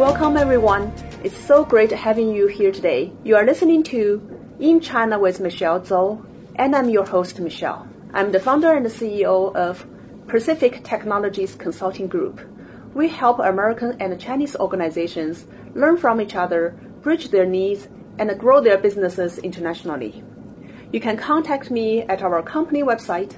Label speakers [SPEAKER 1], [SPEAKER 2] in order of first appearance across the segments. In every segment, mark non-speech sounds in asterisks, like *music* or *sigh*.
[SPEAKER 1] Welcome, everyone. It's so great having you here today. You are listening to In China with Michelle Zhou, and I'm your host, Michelle. I'm the founder and the CEO of Pacific Technologies Consulting Group. We help American and Chinese organizations learn from each other, bridge their needs, and grow their businesses internationally. You can contact me at our company website,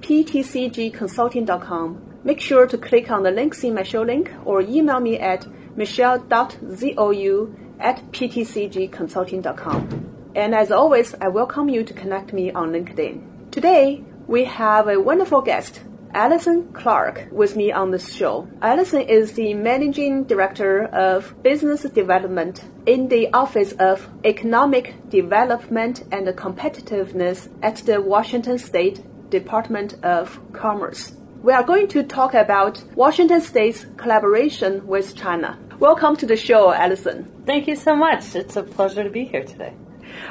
[SPEAKER 1] ptcgconsulting.com. Make sure to click on the links in my show link or email me at michelle.zhou at ptcgconsulting.com. And as always, I welcome you to connect me on LinkedIn. Today, we have a wonderful guest, Allison Clark, with me on this show. Allison is the Managing Director of Business Development in the Office of Economic Development and Competitiveness at the Washington State Department of Commerce. We are going to talk about Washington State's collaboration with China. Welcome to the show, Allison.
[SPEAKER 2] Thank you so much. It's a pleasure to be here today.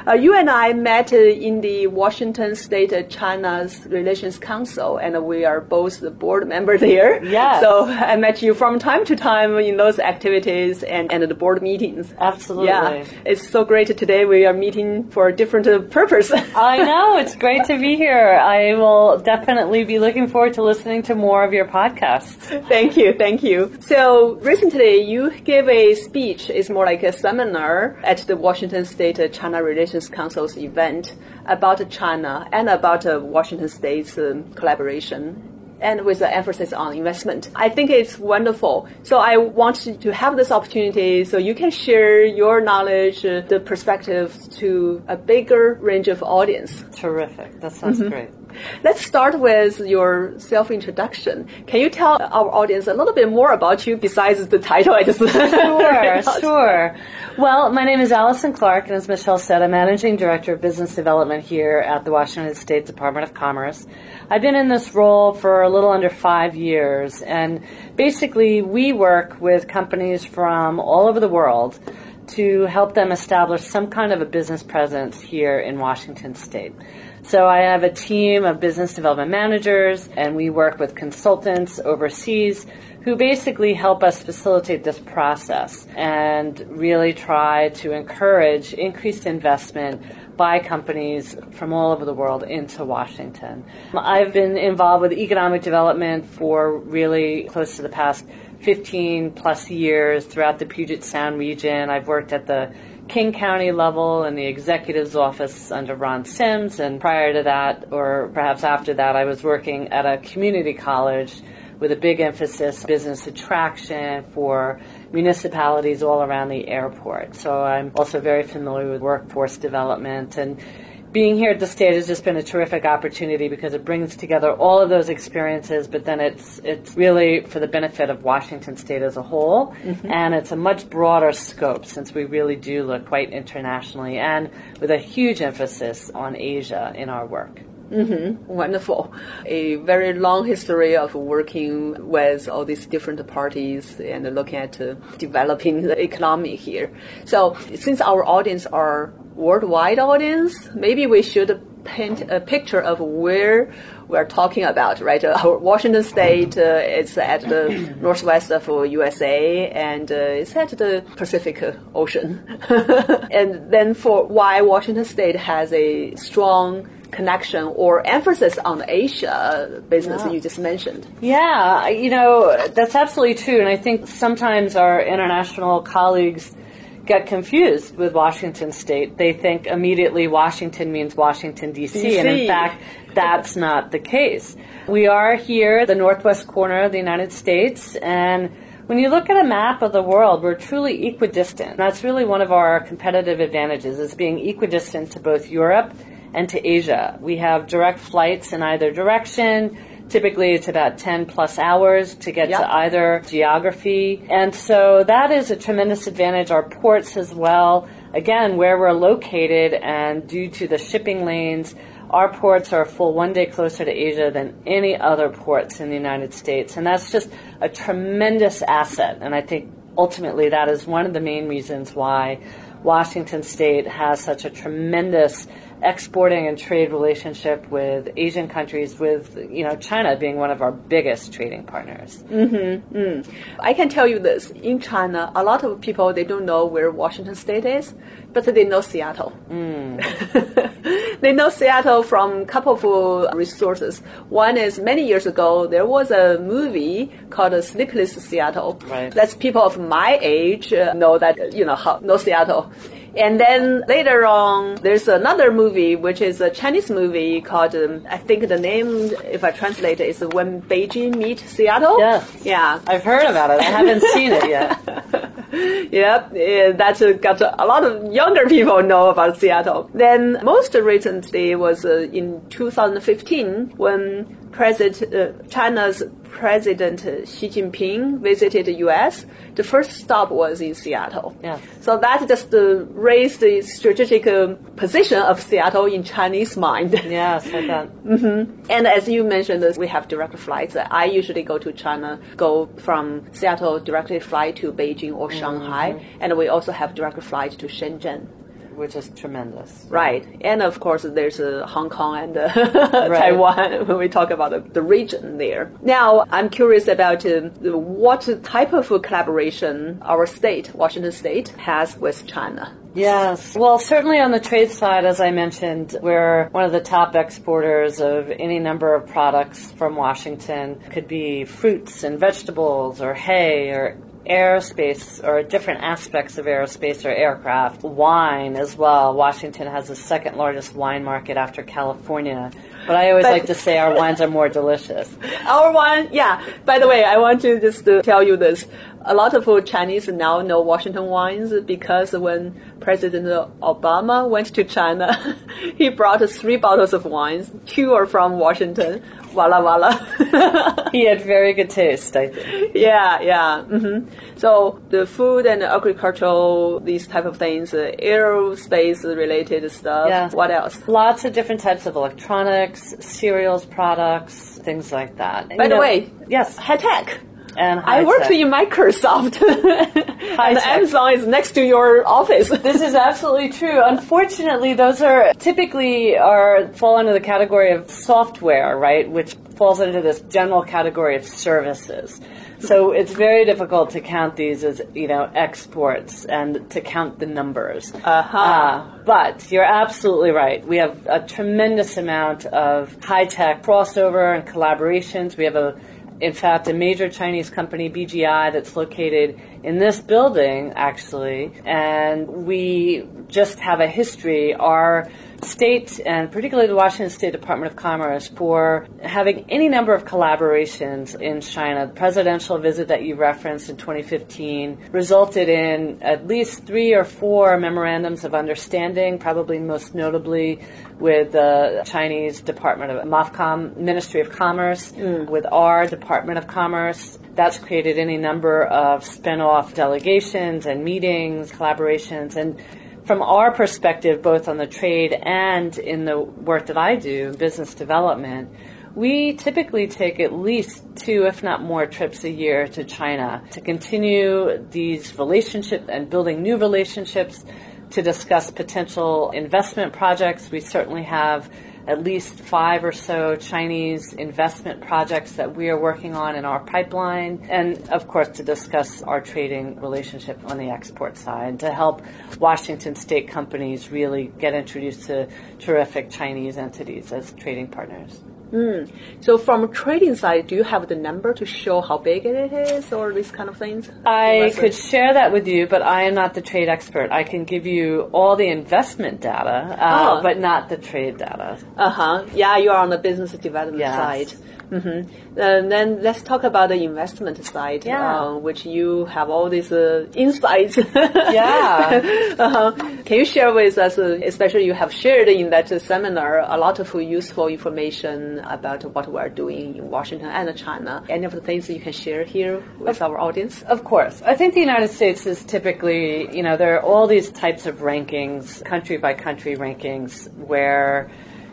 [SPEAKER 1] Uh, you and I met uh, in the Washington State uh, China's Relations Council, and we are both the board member there.
[SPEAKER 2] Yeah.
[SPEAKER 1] So I met you from time to time in those activities and, and the board meetings.
[SPEAKER 2] Absolutely.
[SPEAKER 1] Yeah. It's so great today we are meeting for a different uh, purpose. *laughs*
[SPEAKER 2] I know. It's great to be here. I will definitely be looking forward to listening to more of your podcasts.
[SPEAKER 1] thank you. Thank you. So recently you gave a speech. It's more like a seminar at the Washington State China Relations Council's event about China and about uh, Washington State's um, collaboration and with the emphasis on investment. I think it's wonderful. So I want to have this opportunity so you can share your knowledge, uh, the perspective to a bigger range of audience.
[SPEAKER 2] Terrific. That sounds
[SPEAKER 1] Mm-hmm.
[SPEAKER 2] great.
[SPEAKER 1] Let's start with your self-introduction. Can you tell our audience a little bit more about you besides the title I just
[SPEAKER 2] Sure, *laughs* sure. Well, my name is Allison Clark, and as Michelle said, I'm Managing Director of Business Development here at the Washington State Department of Commerce. I've been in this role for a little under five years, and basically we work with companies from all over the world to help them establish some kind of a business presence here in Washington State. So I have a team of business development managers, and we work with consultants overseas who basically help us facilitate this process and really try to encourage increased investment by companies from all over the world into Washington. I've been involved with economic development for really close to the past 15 plus years throughout the Puget Sound region. I've worked at the King County level in the executive's office under Ron Sims, and prior to that, or perhaps after that, I was working at a community college with a big emphasis on business attraction for municipalities all around the airport. So I'm also very familiar with workforce development and being here at the state has just been a terrific opportunity because it brings together all of those experiences, but then it's it's really for the benefit of Washington State as a whole, and it's a much broader scope since we really do look quite internationally and with a huge emphasis on Asia in our work.
[SPEAKER 1] Wonderful. A very long history of working with all these different parties and looking at uh, developing the economy here. So, since our audience are worldwide audience, maybe we should paint a picture of where we're talking about, right? Uh, Washington State uh, is at the *clears throat* northwest of USA and uh, it's at the Pacific Ocean. *laughs* and then for why Washington State has a strong connection or emphasis on Asia business
[SPEAKER 2] Yeah.
[SPEAKER 1] you just mentioned.
[SPEAKER 2] Yeah, you know, that's absolutely true. And I think sometimes our international colleagues get confused with Washington State. They think immediately Washington means Washington, D.C. And in fact, that's not the case. We are here, the northwest corner of the United States, and when you look at a map of the world, we're truly equidistant. That's really one of our competitive advantages, is being equidistant to both Europe and to Asia. We have direct flights in either direction Typically, it's about 10 plus hours to get
[SPEAKER 1] Yep.
[SPEAKER 2] to either geography. And so that is a tremendous advantage. Our ports as well, again, where we're located and due to the shipping lanes, our ports are a full one day closer to Asia than any other ports in the United States. And that's just a tremendous asset. And I think ultimately that is one of the main reasons why Washington State has such a tremendous exporting and trade relationship with Asian countries, with you know China being one of our biggest trading partners.
[SPEAKER 1] I can tell you this: in China, a lot of people they don't know where Washington State is, but they know Seattle. *laughs* they know Seattle from a couple of uh, resources. One is many years ago there was a movie called Sleepless Seattle.
[SPEAKER 2] Right.
[SPEAKER 1] That's people of my age uh, know that you know how, know Seattle. And then later on, there's another movie which is a Chinese movie called um, I think the name, if I translate it, is When Beijing Meet Seattle.
[SPEAKER 2] Yes.
[SPEAKER 1] Yeah.
[SPEAKER 2] I've heard about it. I haven't seen it yet. *laughs* *laughs*
[SPEAKER 1] Yep, uh, got a lot of younger people know about Seattle. Then most recently was uh, in 2015 when President uh, China's President uh, Xi Jinping visited the U.S. The first stop was in Seattle.
[SPEAKER 2] Yeah.
[SPEAKER 1] So that just uh, raised the strategic uh, position of Seattle in Chinese mind. *laughs*
[SPEAKER 2] Yes, I bet.
[SPEAKER 1] And as you mentioned, uh, we have direct flights. I usually go to China, go from Seattle directly fly to Beijing or Shanghai, and we also have direct flight to Shenzhen.
[SPEAKER 2] Which is tremendous.
[SPEAKER 1] Right, and of course there's uh, Hong Kong and uh, *laughs* Taiwan *laughs* when we talk about the, the region there. Now I'm curious about uh, what type of collaboration our state, Washington State, has with China.
[SPEAKER 2] Yes. Well, certainly on the trade side, as I mentioned, we're one of the top exporters of any number of products from Washington. It Could be fruits and vegetables or hay or aerospace or different aspects of aerospace or aircraft. Wine as well. Washington has the second largest wine market after California. But I always
[SPEAKER 1] But-
[SPEAKER 2] like to say our wines are more delicious. *laughs*
[SPEAKER 1] Our wine, yeah. By the way, I want to just uh, tell you this. A lot of Chinese now know Washington wines because when President Obama went to China, *laughs* he brought three bottles of wines. Two are from Washington. Walla Walla. *laughs*
[SPEAKER 2] He had very good taste, I think.
[SPEAKER 1] yeah, yeah. hmm So the food and the agricultural, these type of things, uh, aerospace related stuff.
[SPEAKER 2] Yeah.
[SPEAKER 1] What else?
[SPEAKER 2] Lots of different types of electronics, cereals products, things like that.
[SPEAKER 1] By the way,
[SPEAKER 2] yes,
[SPEAKER 1] High tech.
[SPEAKER 2] And
[SPEAKER 1] I worked
[SPEAKER 2] high-tech.
[SPEAKER 1] in Microsoft, *laughs* and. Amazon is next to your office. *laughs*
[SPEAKER 2] This is absolutely true. Unfortunately, those are typically are fall under the category of software, right? Which falls into this general category of services. So it's very difficult to count these as you know exports and to count the numbers.
[SPEAKER 1] Uh-huh.
[SPEAKER 2] Uh, but you're absolutely right. We have a tremendous amount of high tech crossover and collaborations. We have a in fact, a major Chinese company, BGI, that's located in this building, actually, and we just have a history. Our state, and particularly the Washington State Department of Commerce, for having any number of collaborations in China. The presidential visit that you referenced in 2015 resulted in at least three or four memorandums of understanding, probably most notably with the Chinese Department of MOFCOM, Ministry of Commerce, hmm. with our Department of Commerce. That's created any number of spin-off delegations and meetings, collaborations, and from our perspective, both on the trade and in the work that I do, business development, we typically take at least two, if not more, trips a year to China to continue these relationships and building new relationships to discuss potential investment projects. We certainly have at least five or so Chinese investment projects that we are working on in our pipeline, and of course to discuss our trading relationship on the export side to help Washington state companies really get introduced to terrific Chinese entities as trading partners.
[SPEAKER 1] So from a trading side, do you have the number to show how big it is or these kind of things?
[SPEAKER 2] I could share that with you, but I am not the trade expert. I can give you all the investment data, uh,
[SPEAKER 1] Oh.
[SPEAKER 2] but not the trade data.
[SPEAKER 1] Uh-huh. Yeah, you are on the business development
[SPEAKER 2] Yes.
[SPEAKER 1] side. Hmm And then let's talk about the investment side,
[SPEAKER 2] Yeah.
[SPEAKER 1] uh, which you have all these uh, insights. *laughs*
[SPEAKER 2] Yeah.
[SPEAKER 1] uh-huh. Can you share with us, uh, especially you have shared in that uh, seminar, a lot of useful information about what we're doing in Washington and China? Any of the things you can share here with our audience?
[SPEAKER 2] Of course. I think the United States is typically, you know, there are all these types of rankings, country by country rankings, where,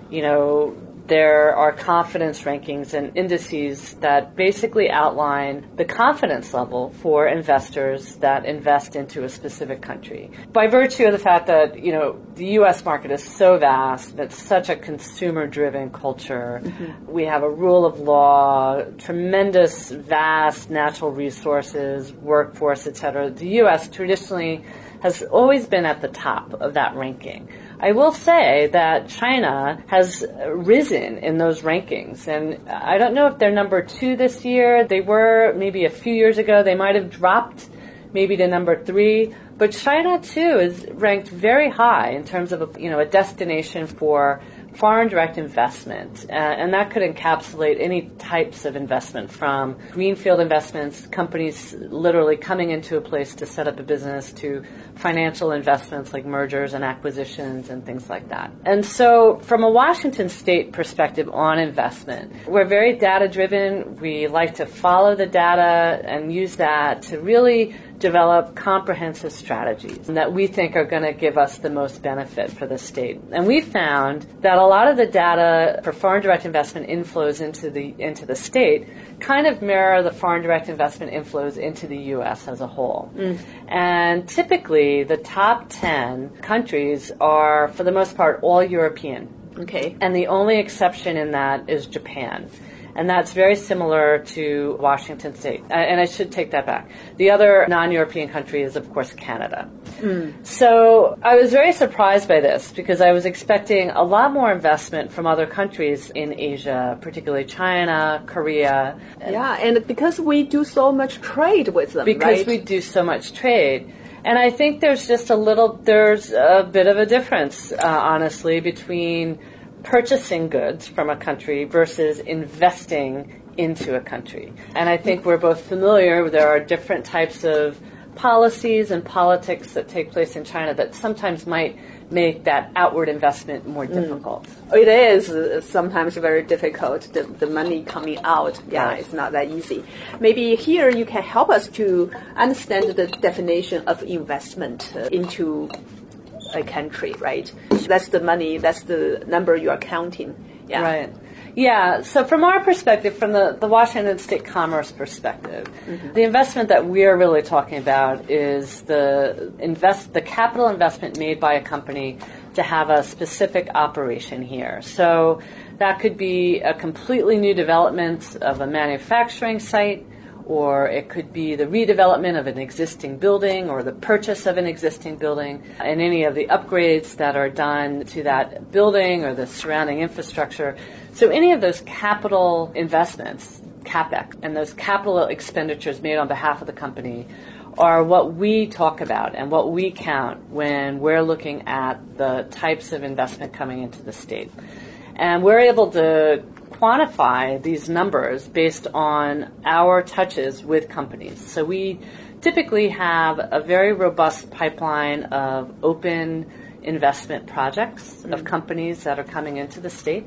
[SPEAKER 2] you know, there are confidence rankings and indices that basically outline the confidence level for investors that invest into a specific country. By virtue of the fact that, you know, the US market is so vast, it's such a consumer driven culture. Mm-hmm. We have a rule of law, tremendous vast natural resources, workforce, etc. The US traditionally has always been at the top of that ranking. I will say that China has risen in those rankings, and I don't know if they're number two this year. They were maybe a few years ago. They might have dropped maybe to number three. But China too is ranked very high in terms of a, you know a destination for foreign direct investment, uh, and that could encapsulate any types of investment from greenfield investments, companies literally coming into a place to set up a business, to financial investments like mergers and acquisitions and things like that. And so, from a Washington state perspective on investment, we're very data driven. We like to follow the data and use that to really develop comprehensive strategies that we think are going to give us the most benefit for the state. And we found that a lot of the data for foreign direct investment inflows into the into the state kind of mirror the foreign direct investment inflows into the US as a whole. Mm. And typically the top 10 countries are for the most part all European.
[SPEAKER 1] Okay.
[SPEAKER 2] And the only exception in that is Japan and that's very similar to Washington State. And I should take that back. The other non-European country is, of course, Canada. Mm. So I was very surprised by this because I was expecting a lot more investment from other countries in Asia, particularly China, Korea.
[SPEAKER 1] Yeah, and because we do so much trade with them,
[SPEAKER 2] because
[SPEAKER 1] right?
[SPEAKER 2] we do so much trade. And I think there's just a little, there's a bit of a difference, uh, honestly, between purchasing goods from a country versus investing into a country. And I think we're both familiar, there are different types of policies and politics that take place in China that sometimes might make that outward investment more mm. difficult.
[SPEAKER 1] Mm. It is sometimes very difficult. The, the money coming out, yeah, right. it's not that easy. Maybe here you can help us to understand the definition of investment into a country, right? That's the money, that's the number you are counting.
[SPEAKER 2] Yeah. Right. Yeah, so from our perspective, from the, the Washington State Commerce perspective, mm-hmm. the investment that we are really talking about is the invest the capital investment made by a company to have a specific operation here. So that could be a completely new development of a manufacturing site or it could be the redevelopment of an existing building or the purchase of an existing building and any of the upgrades that are done to that building or the surrounding infrastructure. So any of those capital investments, CapEx, and those capital expenditures made on behalf of the company are what we talk about and what we count when we're looking at the types of investment coming into the state. And we're able to quantify these numbers based on our touches with companies. So we typically have a very robust pipeline of open investment projects mm-hmm. of companies that are coming into the state.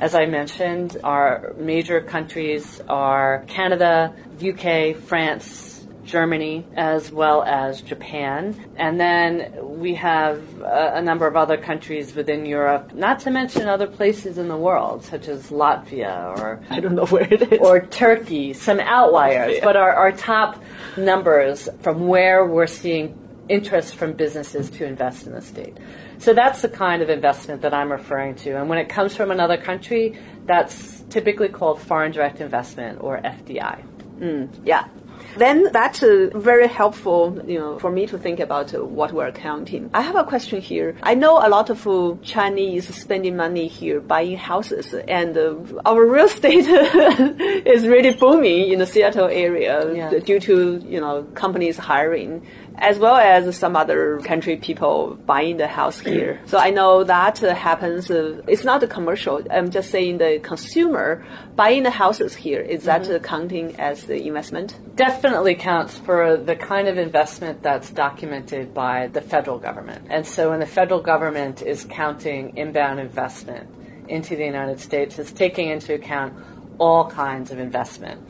[SPEAKER 2] As I mentioned, our major countries are Canada, UK, France, Germany, as well as Japan. And then we have a, a, number of other countries within Europe, not to mention other places in the world, such as Latvia or
[SPEAKER 1] I don't know where it is.
[SPEAKER 2] Or Turkey, some outliers, yeah. but our, our top numbers from where we're seeing interest from businesses to invest in the state. So that's the kind of investment that I'm referring to. And when it comes from another country, that's typically called foreign direct investment or FDI.
[SPEAKER 1] Mm, yeah, then that's uh, very helpful, you know, for me to think about uh, what we're counting. I have a question here. I know a lot of uh, Chinese spending money here buying houses, and uh, our real estate *laughs* is really booming in the Seattle area yeah. due to you know companies hiring as well as some other country people buying the house *clears throat* here. So I know that happens. Uh, it's not a commercial. I'm just saying the consumer buying the houses here. Is that mm-hmm. counting as the investment?
[SPEAKER 2] Definitely counts for the kind of investment that's documented by the federal government. And so when the federal government is counting inbound investment, into the United States it's taking into account all kinds of investment.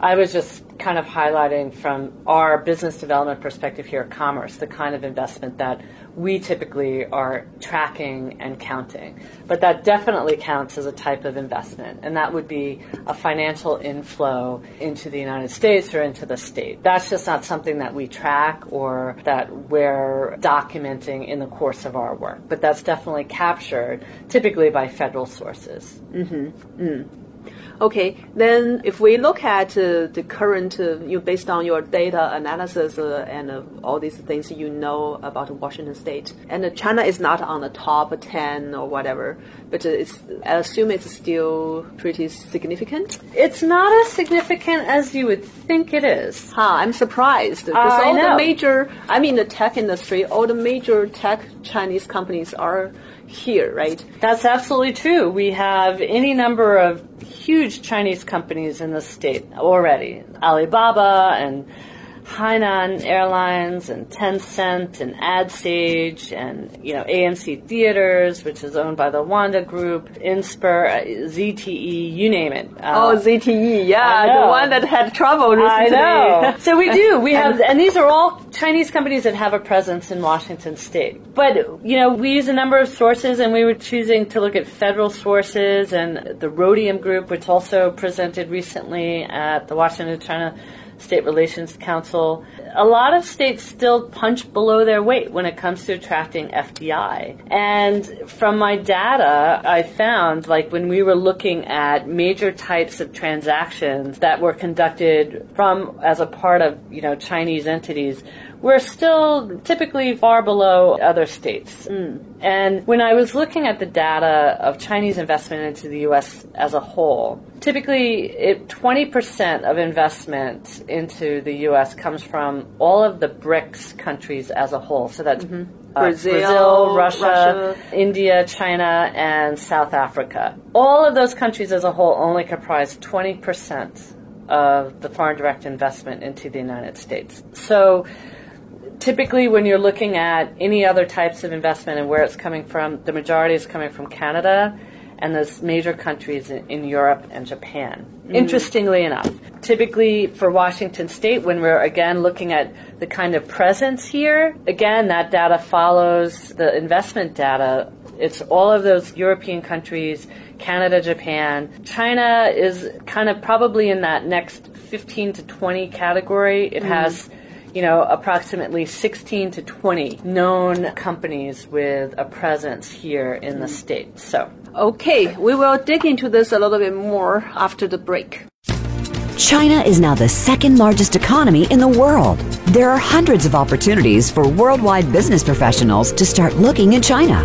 [SPEAKER 2] I was just kind of highlighting from our business development perspective here at Commerce the kind of investment that we typically are tracking and counting. But that definitely counts as a type of investment, and that would be a financial inflow into the United States or into the state. That's just not something that we track or that we're documenting in the course of our work, but that's definitely captured typically by federal sources.
[SPEAKER 1] Mm-hmm. Mm. Okay, then if we look at uh, the current, uh, you based on your data analysis uh, and uh, all these things you know about Washington State, and China is not on the top ten or whatever, but it's I assume it's still pretty significant.
[SPEAKER 2] It's not as significant as you would think it is.
[SPEAKER 1] Huh, I'm surprised because all the major, I mean the tech industry, all the major tech Chinese companies are here, right?
[SPEAKER 2] That's absolutely true. We have any number of huge Chinese companies in the state already. Alibaba and Hainan Airlines and Tencent and AdSage and you know AMC Theaters, which is owned by the Wanda Group, Inspur, ZTE, you name it.
[SPEAKER 1] Uh, oh, ZTE, yeah, the one that had trouble recently.
[SPEAKER 2] I know. *laughs* so we do. We have, and these are all Chinese companies that have a presence in Washington State. But you know, we use a number of sources, and we were choosing to look at federal sources and the Rhodium Group, which also presented recently at the Washington China State Relations Council. A lot of states still punch below their weight when it comes to attracting FDI. And from my data, I found like when we were looking at major types of transactions that were conducted from as a part of, you know, Chinese entities, we're still typically far below other states. Mm. And when I was looking at the data of Chinese investment into the U.S. as a whole, typically it, 20% of investment into the U.S. comes from all of the BRICS countries as a whole. So that's mm-hmm.
[SPEAKER 1] uh, Brazil,
[SPEAKER 2] Brazil Russia, Russia, India, China, and South Africa. All of those countries as a whole only comprise 20% of the foreign direct investment into the United States. So typically when you're looking at any other types of investment and where it's coming from, the majority is coming from Canada and those major countries in, in Europe and Japan. Mm. Interestingly enough, typically for Washington State, when we're again looking at the kind of presence here, again, that data follows the investment data. It's all of those European countries, Canada, Japan. China is kind of probably in that next 15 to 20 category. It mm. has you know, approximately 16 to 20 known companies with a presence here in the state. So,
[SPEAKER 1] okay, we will dig into this a little bit more after the break.
[SPEAKER 3] China is now the second largest economy in the world. There are hundreds of opportunities for worldwide business professionals to start looking in China.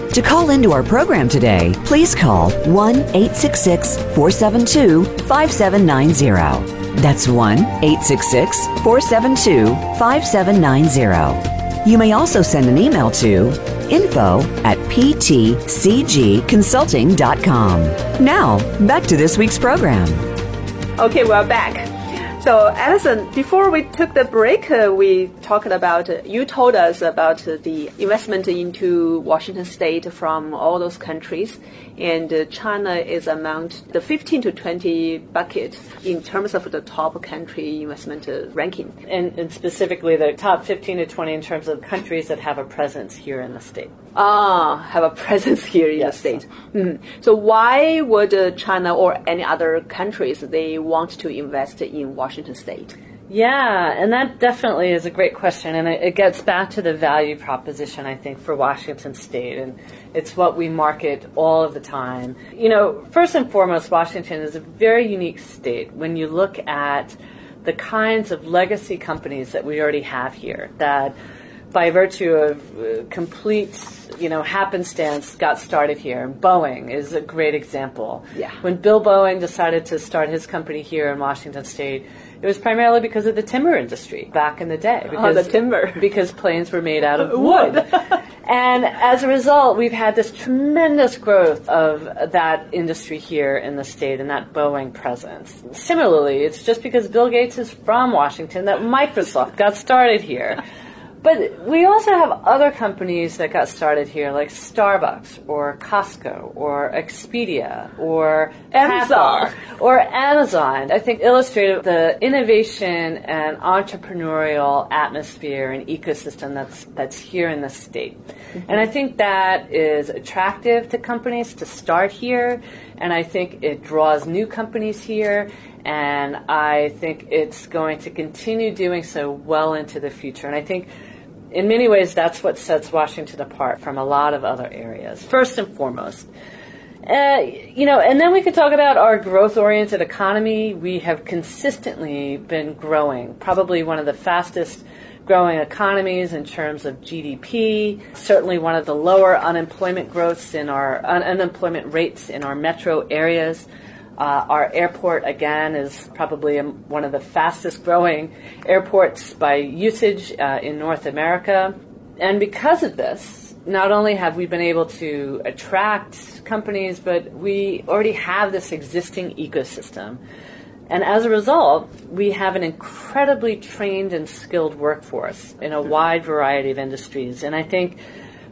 [SPEAKER 3] To call into our program today, please call 1 866 472 5790. That's 1 866 472 5790. You may also send an email to info at ptcgconsulting.com. Now, back to this week's program.
[SPEAKER 1] Okay, we're back. So, Allison, before we took the break, uh, we talked about, you told us about the investment into Washington State from all those countries and China is among the 15 to 20 bucket in terms of the top country investment ranking.
[SPEAKER 2] And, and, specifically the top 15 to 20 in terms of countries that have a presence here in the state.
[SPEAKER 1] Ah, have a presence here in yes. the state. Mm. So why would China or any other countries they want to invest in Washington State?
[SPEAKER 2] Yeah, and that definitely is a great question, and it, it, gets back to the value proposition, I think, for Washington State, and it's what we market all of the time. You know, first and foremost, Washington is a very unique state when you look at the kinds of legacy companies that we already have here that by virtue of uh, complete, you know, happenstance, got started here. And Boeing is a great example.
[SPEAKER 1] Yeah.
[SPEAKER 2] When Bill Boeing decided to start his company here in Washington State, it was primarily because of the timber industry back in the day. Because,
[SPEAKER 1] oh, the timber. *laughs*
[SPEAKER 2] Because planes were made out of *laughs* wood. and as a result, we've had this tremendous growth of that industry here in the state and that Boeing presence. Similarly, it's just because Bill Gates is from Washington that Microsoft got started here. *laughs* But we also have other companies that got started here, like Starbucks or Costco or Expedia or
[SPEAKER 1] Amazon
[SPEAKER 2] or Amazon. I think illustrated the innovation and entrepreneurial atmosphere and ecosystem that's that's here in the state. Mm-hmm. And I think that is attractive to companies to start here, and I think it draws new companies here and I think it's going to continue doing so well into the future. And I think in many ways, that's what sets Washington apart from a lot of other areas, first and foremost. Uh, you know, and then we could talk about our growth oriented economy. We have consistently been growing, probably one of the fastest growing economies in terms of GDP, certainly one of the lower unemployment growths in our un- unemployment rates in our metro areas. Uh, our airport, again, is probably one of the fastest growing airports by usage uh, in North America. And because of this, not only have we been able to attract companies, but we already have this existing ecosystem. And as a result, we have an incredibly trained and skilled workforce in a wide variety of industries. And I think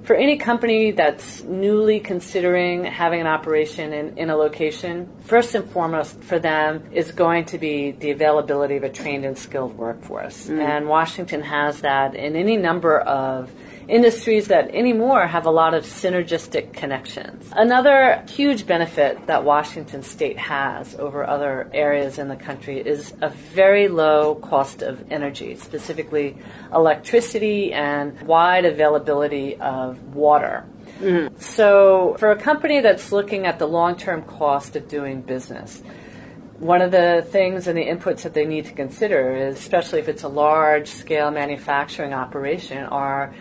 [SPEAKER 2] for any company that's newly considering having an operation in, in a location, first and foremost for them is going to be the availability of a trained and skilled workforce. Mm. And Washington has that in any number of industries that anymore have a lot of synergistic connections. Another huge benefit that Washington state has over other areas in the country is a very low cost of energy, specifically electricity and wide availability of water. Mm-hmm. So, for a company that's looking at the long term cost of doing business, one of the things and the inputs that they need to consider is, especially if it's a large scale manufacturing operation, are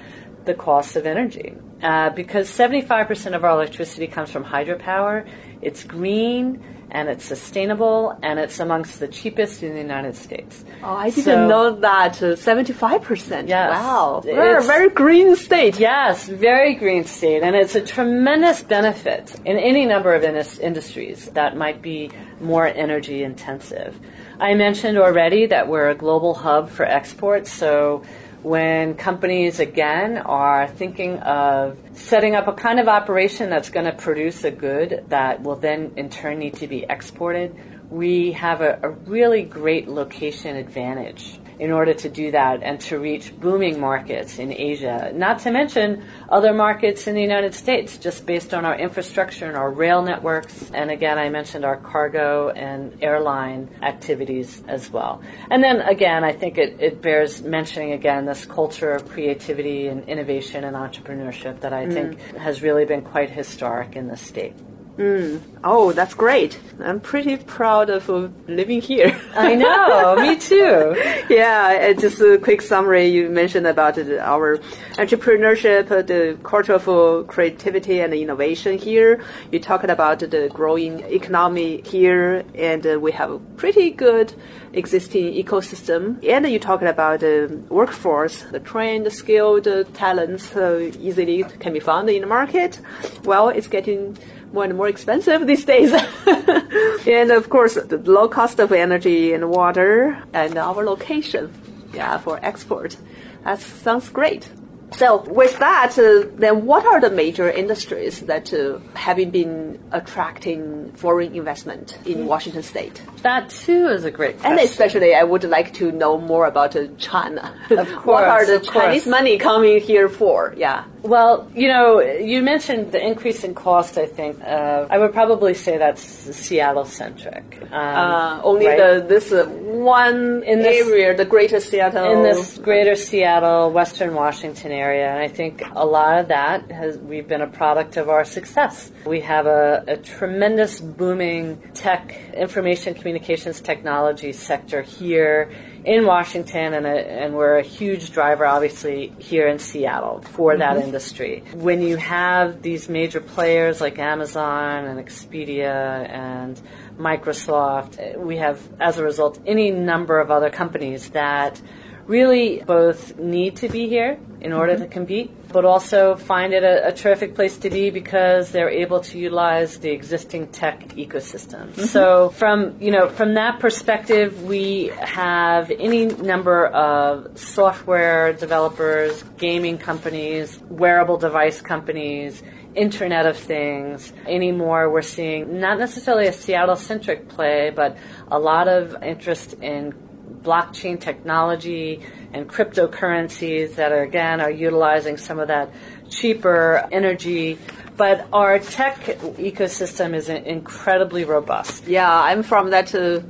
[SPEAKER 2] the cost of energy. Uh, because 75% of our electricity comes from hydropower, it's green and it's sustainable and it's amongst the cheapest in the United States.
[SPEAKER 1] Oh, I didn't so, know that. Uh, 75%.
[SPEAKER 2] Yes.
[SPEAKER 1] Wow. We're a very green state.
[SPEAKER 2] Yes, very green state. And it's a tremendous benefit in any number of in- industries that might be more energy intensive. I mentioned already that we're a global hub for exports, so when companies again are thinking of setting up a kind of operation that's going to produce a good that will then in turn need to be exported, we have a, a really great location advantage in order to do that and to reach booming markets in Asia, not to mention other markets in the United States, just based on our infrastructure and our rail networks. And again, I mentioned our cargo and airline activities as well. And then again, I think it, it bears mentioning again this culture of creativity and innovation and entrepreneurship that I mm. think has really been quite historic in the state.
[SPEAKER 1] Mm. Oh, that's great. I'm pretty proud of living here.
[SPEAKER 2] I know, me *laughs* too.
[SPEAKER 1] yeah, uh, just a quick summary. You mentioned about our entrepreneurship, uh, the culture of creativity and innovation here. You talked about the growing economy here, and uh, we have a pretty good existing ecosystem. And you talked about the workforce, the trained, skilled talents uh, easily can be found in the market. Well, it's getting more and more expensive these days. *laughs* and of course, the low cost of energy and water and our location, yeah, for export. That sounds great. So with that, uh, then what are the major industries that uh, having been attracting foreign investment in Washington State?
[SPEAKER 2] That too is a great question.
[SPEAKER 1] And especially, I would like to know more about uh, China.
[SPEAKER 2] Of course, *laughs*
[SPEAKER 1] what are the
[SPEAKER 2] Chinese
[SPEAKER 1] course. money coming here for? Yeah.
[SPEAKER 2] Well, you know, you mentioned the increase in cost. I think uh, I would probably say that's Seattle centric.
[SPEAKER 1] Um, uh, only right? the this uh, one in this, area, the Greater Seattle,
[SPEAKER 2] in this Greater Seattle, Western Washington area, and I think a lot of that has we've been a product of our success. We have a, a tremendous booming tech information communications technology sector here in Washington, and, a, and we're a huge driver, obviously, here in Seattle for mm-hmm. that industry. When you have these major players like Amazon and Expedia and Microsoft, we have, as a result, any number of other companies that really both need to be here in order mm-hmm. to compete, but also find it a, a, terrific place to be because they're able to utilize the existing tech ecosystem. Mm-hmm. So from you know from that perspective, we have any number of software developers, gaming companies, wearable device companies. Internet of Things. Anymore, we're seeing not necessarily a Seattle centric play, but a lot of interest in blockchain technology and cryptocurrencies that are again are utilizing some of that cheaper energy but our tech ecosystem is incredibly robust.
[SPEAKER 1] Yeah, I'm from that uh,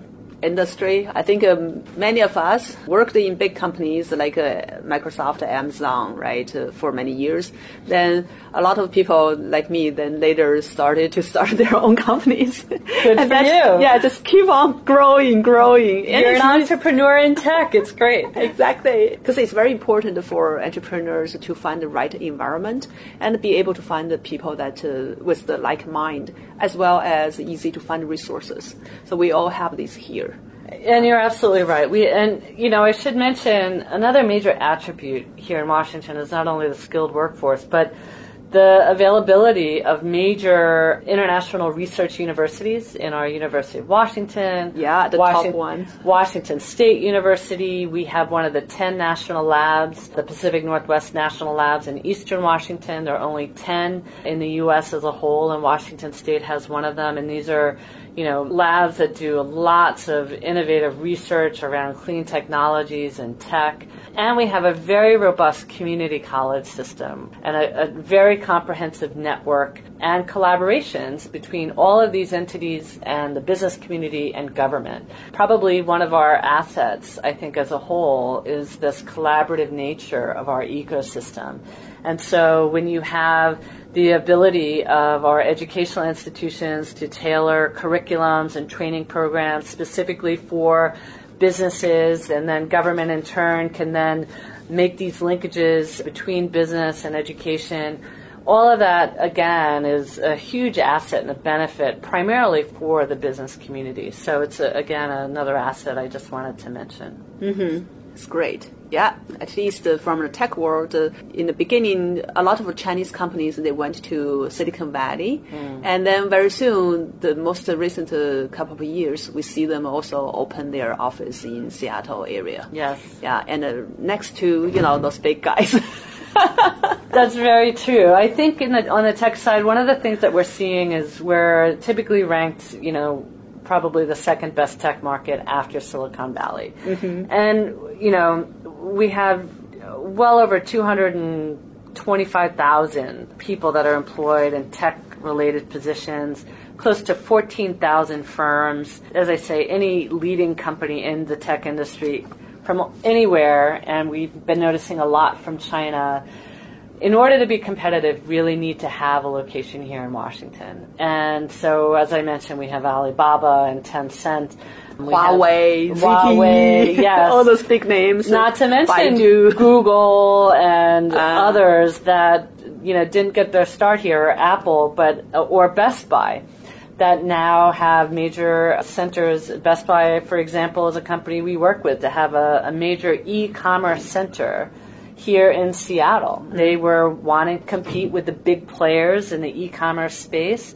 [SPEAKER 1] industry. I think um, many of us worked in big companies like uh, Microsoft, Amazon, right, uh, for many years. Then a lot of people like me then later started to start *laughs* their own companies.
[SPEAKER 2] Good and for you.
[SPEAKER 1] Yeah, just keep on growing, growing.
[SPEAKER 2] You're an entrepreneur in tech. It's great. *laughs*
[SPEAKER 1] exactly. Because it's very important for entrepreneurs to find the right environment and be able to find the people that uh, with the like mind as well as easy to find resources. So we all have these here.
[SPEAKER 2] And you're absolutely right. We and you know I should mention another major attribute here in Washington is not only the skilled workforce, but the availability of major international research universities in our University of Washington.
[SPEAKER 1] Yeah, the Washington, top one.
[SPEAKER 2] Washington State University. We have one of the 10 national labs, the Pacific Northwest National Labs in Eastern Washington. There are only 10 in the U.S. as a whole, and Washington State has one of them. And these are you know, labs that do lots of innovative research around clean technologies and tech. And we have a very robust community college system and a, a, very comprehensive network and collaborations between all of these entities and the business community and government. Probably one of our assets, I think, as a whole, is this collaborative nature of our ecosystem. And so when you have the ability of our educational institutions to tailor curriculums and training programs specifically for businesses, and then government in turn can then make these linkages between business and education. All of that, again, is a huge asset and a benefit primarily for the business community. So it's, a, again, another asset I just wanted to mention.
[SPEAKER 1] Mm-hmm. It's great. Yeah, at least uh, from the tech world, uh, in the beginning, a lot of Chinese companies they went to Silicon Valley, mm. and then very soon, the most recent uh, couple of years, we see them also open their office in Seattle area.
[SPEAKER 2] Yes.
[SPEAKER 1] Yeah, and uh, next to you know those big guys. *laughs*
[SPEAKER 2] That's very true. I think in the, on the tech side, one of the things that we're seeing is we're typically ranked, you know, probably the second best tech market after Silicon Valley. Mm-hmm. And, you know, we have well over 225,000 people that are employed in tech related positions, close to 14,000 firms. As I say, any leading company in the tech industry from anywhere, and we've been noticing a lot from China in order to be competitive, really need to have a location here in Washington. And so, as I mentioned, we have Alibaba and Tencent.
[SPEAKER 1] We Huawei,
[SPEAKER 2] Huawei, *laughs* yes,
[SPEAKER 1] all those big names.
[SPEAKER 2] Not to mention Baidu. *laughs* Google and uh, others that you know didn't get their start here, or Apple, but or Best Buy that now have major centers. Best Buy, for example, is a company we work with to have a, a major e-commerce center here in Seattle. They were wanting to compete with the big players in the e-commerce space.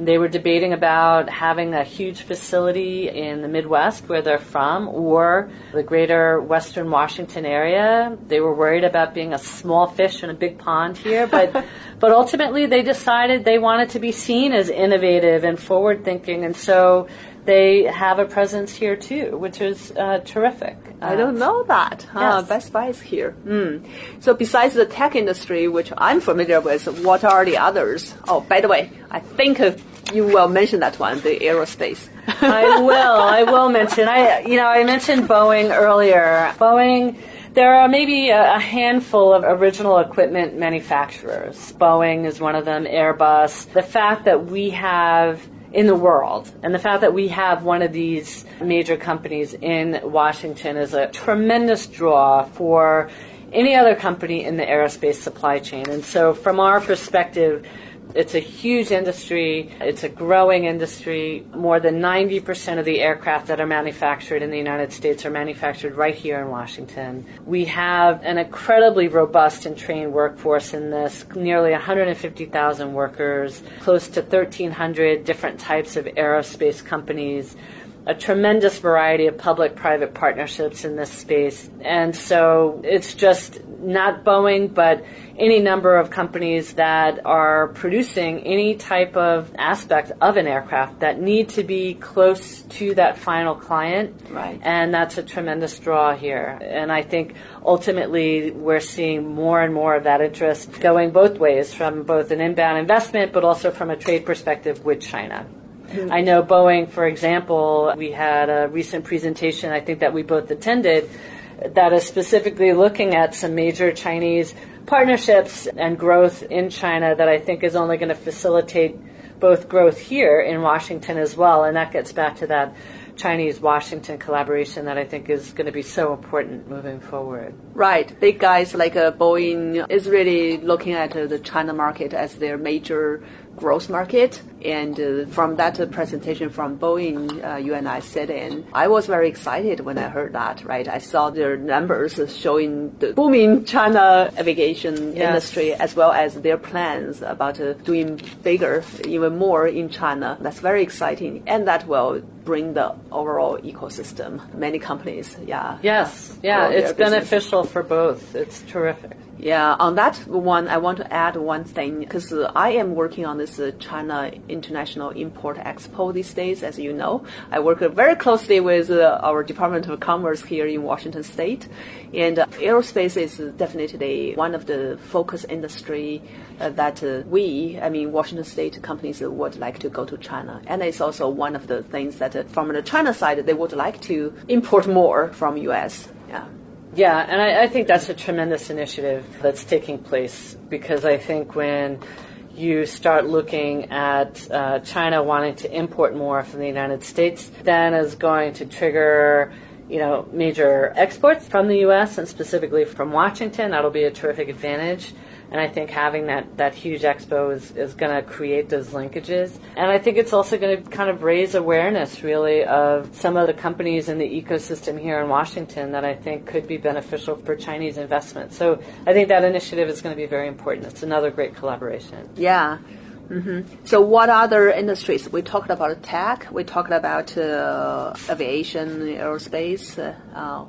[SPEAKER 2] They were debating about having a huge facility in the Midwest where they're from or the greater Western Washington area. They were worried about being a small fish in a big pond here, but *laughs* but ultimately they decided they wanted to be seen as innovative and forward thinking and so they have a presence here too, which is uh, terrific.
[SPEAKER 1] I don't know that. Huh? Yes. Best Buy is here. Mm. So besides the tech industry, which I'm familiar with, what are the others? Oh, by the way, I think uh, you will mention that one, the aerospace. *laughs*
[SPEAKER 2] I will. I will mention. I, you know, I mentioned Boeing earlier. Boeing. There are maybe a handful of original equipment manufacturers. Boeing is one of them. Airbus. The fact that we have in the world. And the fact that we have one of these major companies in Washington is a tremendous draw for any other company in the aerospace supply chain. And so, from our perspective, it's a huge industry. It's a growing industry. More than 90% of the aircraft that are manufactured in the United States are manufactured right here in Washington. We have an incredibly robust and trained workforce in this, nearly 150,000 workers, close to 1,300 different types of aerospace companies a tremendous variety of public private partnerships in this space. And so it's just not Boeing, but any number of companies that are producing any type of aspect of an aircraft that need to be close to that final client.
[SPEAKER 1] Right.
[SPEAKER 2] And that's a tremendous draw here. And I think ultimately we're seeing more and more of that interest going both ways from both an inbound investment, but also from a trade perspective with China. I know Boeing, for example, we had a recent presentation, I think that we both attended, that is specifically looking at some major Chinese partnerships and growth in China that I think is only going to facilitate both growth here in Washington as well. And that gets back to that Chinese Washington collaboration that I think is going to be so important moving forward.
[SPEAKER 1] Right. Big guys like uh, Boeing is really looking at uh, the China market as their major growth market. And uh, from that uh, presentation from Boeing, uh, you and I sit in, I was very excited when I heard that, right? I saw their numbers showing the booming China aviation
[SPEAKER 2] Yes.
[SPEAKER 1] industry as well as their plans about uh, doing bigger, even more in China. That's very exciting. And that will bring the overall ecosystem. Many companies, yeah.
[SPEAKER 2] Yes, yeah, it's beneficial for both. It's terrific.
[SPEAKER 1] Yeah, on that one, I want to add one thing because uh, I am working on this uh, China International Import Expo these days, as you know. I work uh, very closely with uh, our Department of Commerce here in Washington State, and uh, aerospace is definitely one of the focus industry uh, that we, I mean, Washington State companies would like to go to China, and it's also one of the things that from the China side they would like to import more from U.S. Yeah.
[SPEAKER 2] Yeah, and I, I think that's a tremendous initiative that's taking place because I think when you start looking at uh, China wanting to import more from the United States, then is going to trigger you know major exports from the U.S. and specifically from Washington. That'll be a terrific advantage. And I think having that, that huge expo is, is going to create those linkages. And I think it's also going to kind of raise awareness, really, of some of the companies in the ecosystem here in Washington that I think could be beneficial for Chinese investment. So I think that initiative is going to be very important. It's another great collaboration.
[SPEAKER 1] Yeah. Hmm So, what other industries? We talked about tech. We talked about uh, aviation, aerospace. Uh, uh,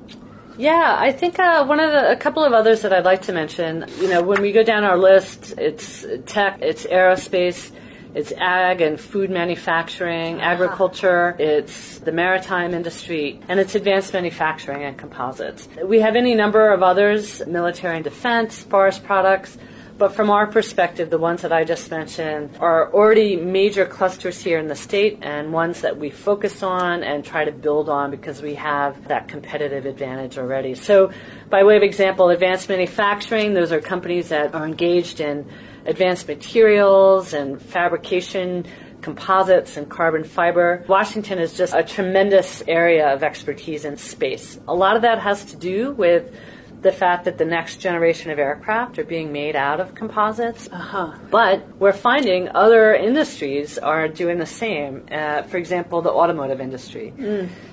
[SPEAKER 2] Yeah, I think uh, one of the, a couple of others that I'd like to mention. You know, when we go down our list, it's tech, it's aerospace, it's ag and food manufacturing, agriculture, it's the maritime industry, and it's advanced manufacturing and composites. We have any number of others: military and defense, forest products. But from our perspective, the ones that I just mentioned are already major clusters here in the state and ones that we focus on and try to build on because we have that competitive advantage already. So, by way of example, advanced manufacturing, those are companies that are engaged in advanced materials and fabrication composites and carbon fiber. Washington is just a tremendous area of expertise in space. A lot of that has to do with the fact that the next generation of aircraft are being made out of composites.
[SPEAKER 1] Uh-huh.
[SPEAKER 2] But we're finding other industries are doing the same. Uh, for example, the automotive industry.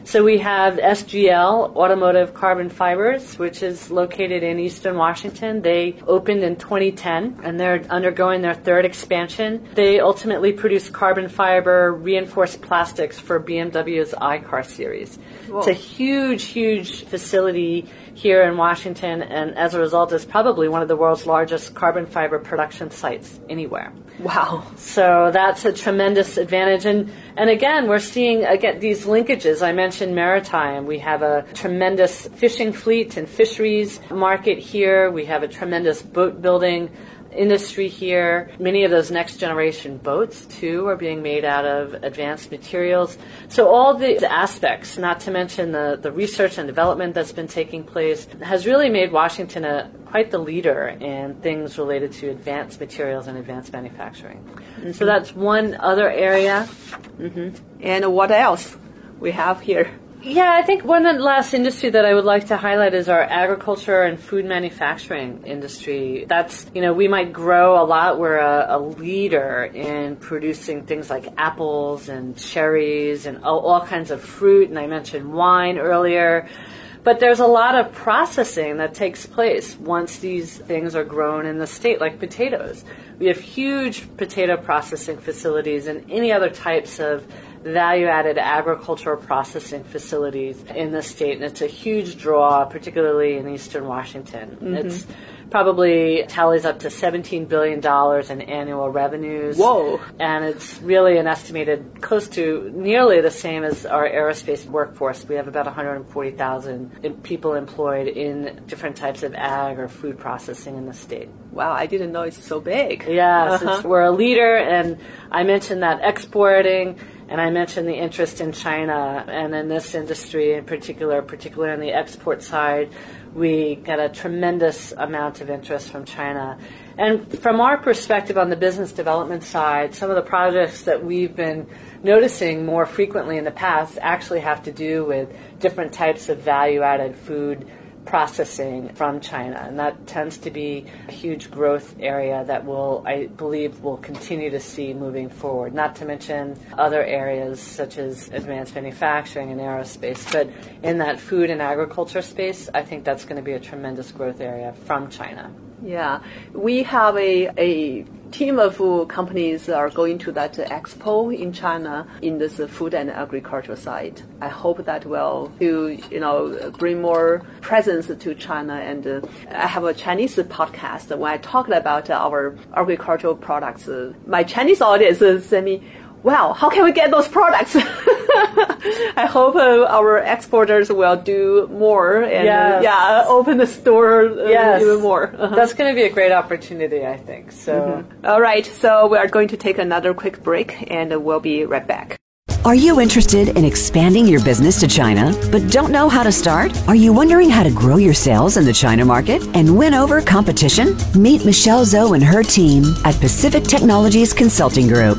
[SPEAKER 2] So we have SGL, Automotive Carbon Fibers, which is located in Eastern Washington. They opened in 2010 and they're undergoing their third expansion. They ultimately produce carbon fiber reinforced plastics for BMW's iCar series. It's a huge, huge facility here in Washington, and as a result, is probably one of the world's largest carbon fiber production sites anywhere.
[SPEAKER 1] wow.
[SPEAKER 2] So that's a tremendous advantage. And, and again, we're seeing again these linkages. I mentioned maritime. We have a tremendous fishing fleet and fisheries market here. We have a tremendous boat building industry here. Many of those next generation boats, too, are being made out of advanced materials. So, all the aspects, not to mention the, the research and development that's been taking place, has really made Washington a, quite the leader in things related to advanced materials and advanced manufacturing. Mm-hmm. So, that's one other area.
[SPEAKER 1] Mm-hmm. And what else we have here?
[SPEAKER 2] Yeah, I think one last industry that I would like to highlight is our agriculture and food manufacturing industry. That's, you know, we might grow a lot. We're a, a leader in producing things like apples and cherries and all, all kinds of fruit. And I mentioned wine earlier. But there's a lot of processing that takes place once these things are grown in the state, like potatoes. We have huge potato processing facilities and any other types of value added agricultural processing facilities in the state, and it's a huge draw, particularly in eastern Washington. Mm-hmm. It's probably tallies up to $17 billion in annual revenues.
[SPEAKER 1] Whoa.
[SPEAKER 2] And it's really an estimated close to nearly the same as our aerospace workforce. We have about 140,000 people employed in different types of ag or food processing in the state.
[SPEAKER 1] Wow, I didn't know it's so big.
[SPEAKER 2] Yes, uh-huh. we're a leader, and I mentioned that exporting and I mentioned the interest in China and in this industry in particular, particularly on the export side, we get a tremendous amount of interest from China. And from our perspective on the business development side, some of the projects that we've been noticing more frequently in the past actually have to do with different types of value added food processing from China, and that tends to be a huge growth area that will, I believe, will continue to see moving forward. Not to mention other areas such as advanced manufacturing and aerospace, but in that food and agriculture space, I think that's going to be a tremendous growth area from China.
[SPEAKER 1] Yeah, we have a, a team of companies are going to that expo in China in this food and agriculture side. I hope that will to you know bring more presence to China. And uh, I have a Chinese podcast when I talked about our agricultural products. Uh, my Chinese audience sent me wow, how can we get those products? *laughs* I hope uh, our exporters will do more and yes. yeah, open the store uh, yes. even more.
[SPEAKER 2] Uh-huh. That's going to be a great opportunity, I think. So,
[SPEAKER 1] mm-hmm. All right, so we are going to take another quick break and we'll be right back.
[SPEAKER 3] Are you interested in expanding your business to China, but don't know how to start? Are you wondering how to grow your sales in the China market and win over competition? Meet Michelle Zhou and her team at Pacific Technologies Consulting Group.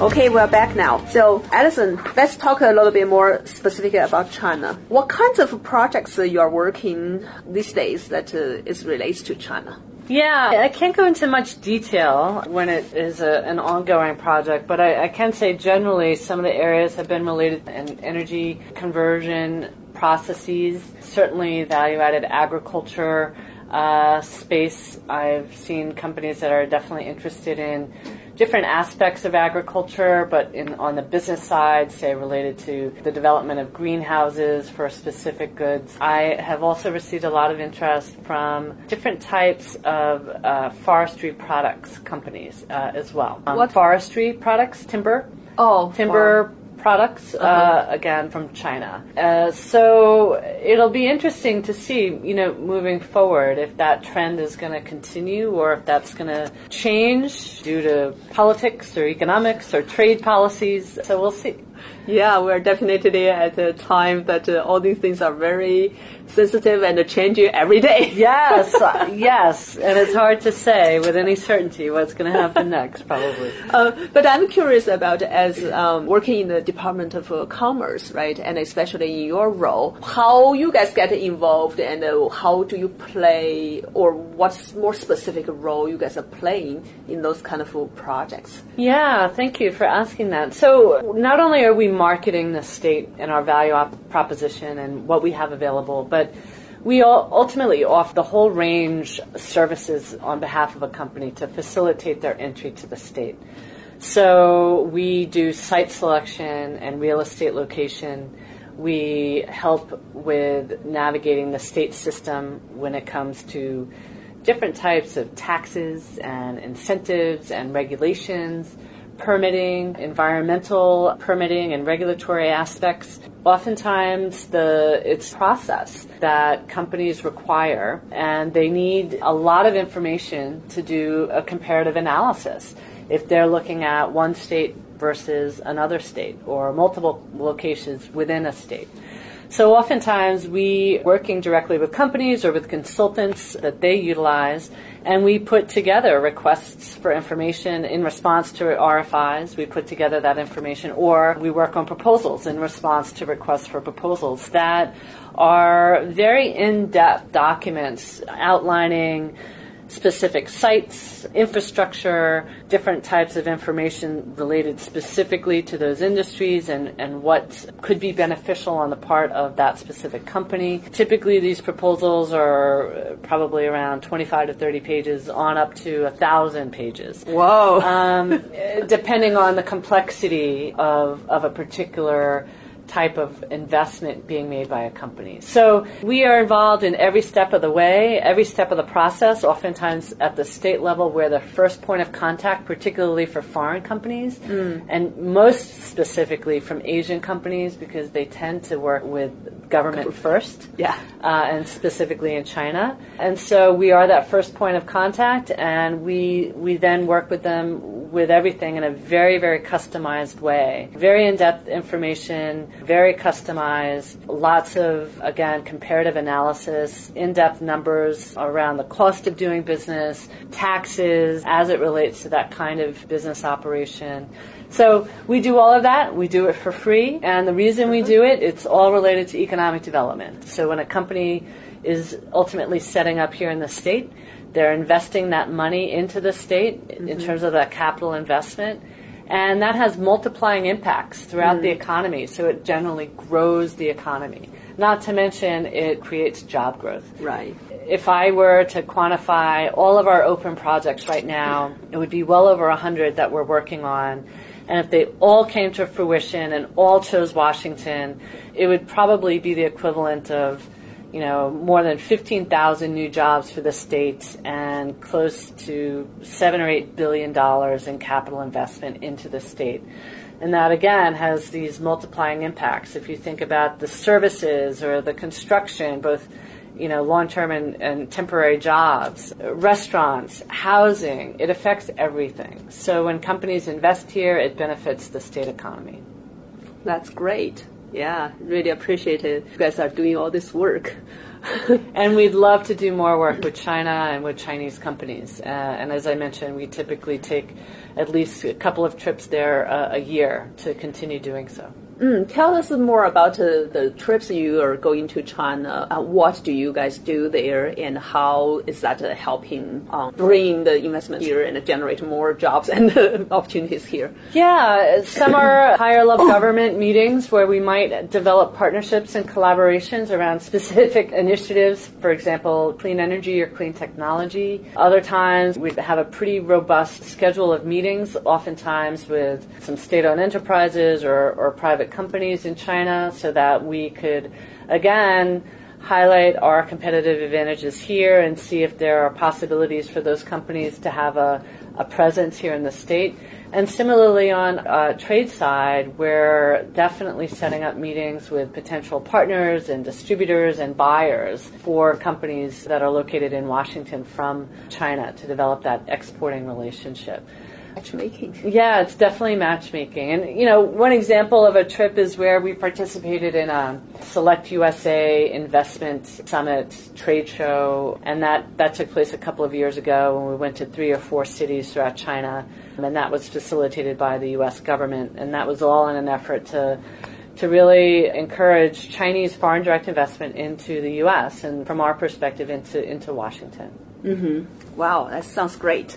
[SPEAKER 1] Okay, we're back now. So, Allison, let's talk a little bit more specifically about China. What kinds of projects you are working these days that uh, is relates to China?
[SPEAKER 2] Yeah, I can't go into much detail when it is a, an ongoing project, but I, I, can say generally some of the areas have been related in energy conversion processes, certainly value added agriculture uh, space. I've seen companies that are definitely interested in different aspects of agriculture, but in, on the business side, say related to the development of greenhouses for specific goods. I have also received a lot of interest from different types of uh, forestry products companies uh, as well. Um,
[SPEAKER 1] what
[SPEAKER 2] forestry products? Timber.
[SPEAKER 1] Oh,
[SPEAKER 2] timber. Products, uh-huh. uh, again from China. Uh, so it'll be interesting to see, you know, moving forward if that trend is going to continue or if that's going to change due to politics or economics or trade policies. So we'll see.
[SPEAKER 1] Yeah, we're definitely at a time that uh, all these things are very sensitive and changing every day. *laughs*
[SPEAKER 2] yes, uh, yes, and it's hard to say with any certainty what's going to happen next, probably.
[SPEAKER 1] Uh, but I'm curious about as um, working in the Department of uh, Commerce, right, and especially in your role, how you guys get involved and uh, how do you play, or what's more specific role you guys are playing in those kind of projects?
[SPEAKER 2] Yeah, thank you for asking that. So not only are we marketing the state and our value proposition and what we have available, but we ultimately offer the whole range of services on behalf of a company to facilitate their entry to the state. So we do site selection and real estate location. We help with navigating the state system when it comes to different types of taxes and incentives and regulations permitting, environmental permitting and regulatory aspects. Oftentimes the it's process that companies require and they need a lot of information to do a comparative analysis if they're looking at one state versus another state or multiple locations within a state. So oftentimes we working directly with companies or with consultants that they utilize and we put together requests for information in response to RFIs. We put together that information or we work on proposals in response to requests for proposals that are very in-depth documents outlining specific sites, infrastructure, different types of information related specifically to those industries and, and what could be beneficial on the part of that specific company. Typically, these proposals are probably around 25 to 30 pages on up to a thousand pages.
[SPEAKER 1] Whoa.
[SPEAKER 2] Um, *laughs* depending on the complexity of, of a particular type of investment being made by a company. So we are involved in every step of the way, every step of the process, oftentimes at the state level we're the first point of contact, particularly for foreign companies, mm. and most specifically from Asian companies because they tend to work with government first.
[SPEAKER 1] Yeah.
[SPEAKER 2] Uh, and specifically in China. And so we are that first point of contact and we, we then work with them with everything in a very, very customized way. Very in-depth information, very customized, lots of, again, comparative analysis, in-depth numbers around the cost of doing business, taxes as it relates to that kind of business operation. So we do all of that. We do it for free. And the reason we do it, it's all related to economic development. So when a company is ultimately setting up here in the state, they're investing that money into the state mm-hmm. in terms of that capital investment and that has multiplying impacts throughout mm. the economy. So it generally grows the economy. Not to mention it creates job growth.
[SPEAKER 1] Right.
[SPEAKER 2] If I were to quantify all of our open projects right now, it would be well over 100 that we're working on. And if they all came to fruition and all chose Washington, it would probably be the equivalent of you know, more than 15,000 new jobs for the state and close to seven or eight billion dollars in capital investment into the state. And that again has these multiplying impacts. If you think about the services or the construction, both you know, long-term and, and temporary jobs, restaurants, housing, it affects everything. So when companies invest here, it benefits the state economy.
[SPEAKER 1] That's great. Yeah, really appreciate it. You guys are doing all this work. *laughs*
[SPEAKER 2] and we'd love to do more work with China and with Chinese companies. Uh, and as I mentioned, we typically take at least a couple of trips there uh, a year to continue doing so.
[SPEAKER 1] Mm, tell us more about uh, the trips you are going to China. Uh, what do you guys do there, and how is that uh, helping um, bring the investment here and generate more jobs *laughs* and opportunities here?
[SPEAKER 2] Yeah, some are *coughs* higher level government meetings where we might develop partnerships and collaborations around specific *laughs* initiatives, for example, clean energy or clean technology. Other times we have a pretty robust schedule of meetings, oftentimes with some state owned enterprises or, or private private companies in China so that we could, again, highlight our competitive advantages here and see if there are possibilities for those companies to have a, a presence here in the state. And similarly on uh, trade side, we're definitely setting up meetings with potential partners and distributors and buyers for companies that are located in Washington from China to develop that exporting relationship.
[SPEAKER 1] Matchmaking.
[SPEAKER 2] Yeah, it's definitely matchmaking. And, you know, one example of a trip is where we participated in a Select USA Investment Summit trade show, and that, that took place a couple of years ago when we went to three or four cities throughout China, and that was facilitated by the U.S. government, and that was all in an effort to to really encourage Chinese foreign direct investment into the U.S. and, from our perspective, into into Washington.
[SPEAKER 1] Mm-hmm. Wow, that sounds great.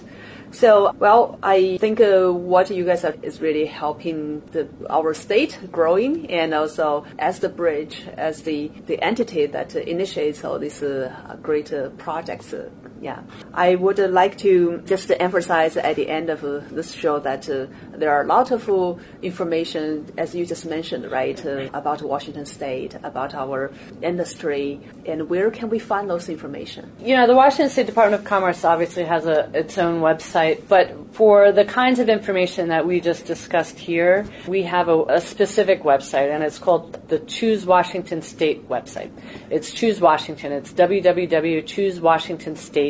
[SPEAKER 1] So, well, I think uh, what you guys are is really helping the, our state growing, and also as the bridge, as the, the entity that initiates all these uh, great uh, projects. Uh, yeah, I would like to just emphasize at the end of uh, this show that uh, there are a lot of information, as you just mentioned, right, about Washington State, about our industry, and where can we find those information?
[SPEAKER 2] You know, the Washington State Department of Commerce obviously has a, its own website website, but for the kinds of information that we just discussed here, we have a, a, specific website, and it's called the Choose Washington State website. It's Choose Washington. It's www.choosewashingtonstate.com.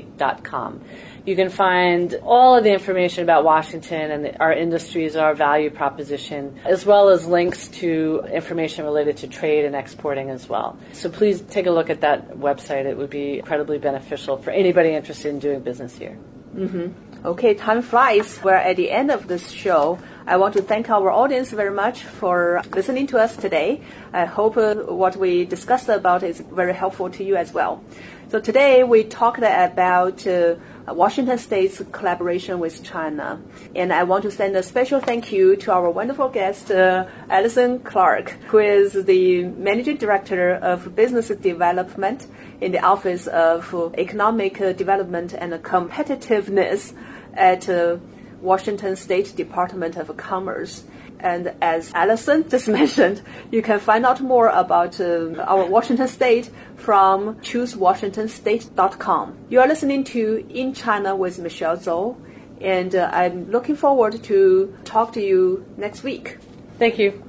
[SPEAKER 2] You can find all of the information about Washington and the, our industries, our value proposition, as well as links to information related to trade and exporting as well. So please take a look at that website. It would be incredibly beneficial for anybody interested in doing business here.
[SPEAKER 1] Mm-hmm. Okay, time flies. We're at the end of this show. I want to thank our audience very much for listening to us today. I hope uh, what we discussed about is very helpful to you as well. So today we talked about uh, Washington State's collaboration with China. And I want to send a special thank you to our wonderful guest, uh, Allison Clark, who is the Managing Director of Business Development in the Office of Economic Development and Competitiveness at uh, Washington State Department of Commerce. And as Allison *laughs* just mentioned, you can find out more about uh, our Washington State from choosewashingtonstate.com. You are listening to In China with Michelle Zhou, and uh, I'm looking forward to talk to you next week.
[SPEAKER 2] Thank you.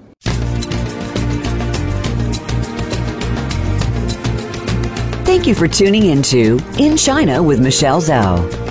[SPEAKER 3] Thank you for tuning into In China with Michelle Zhou.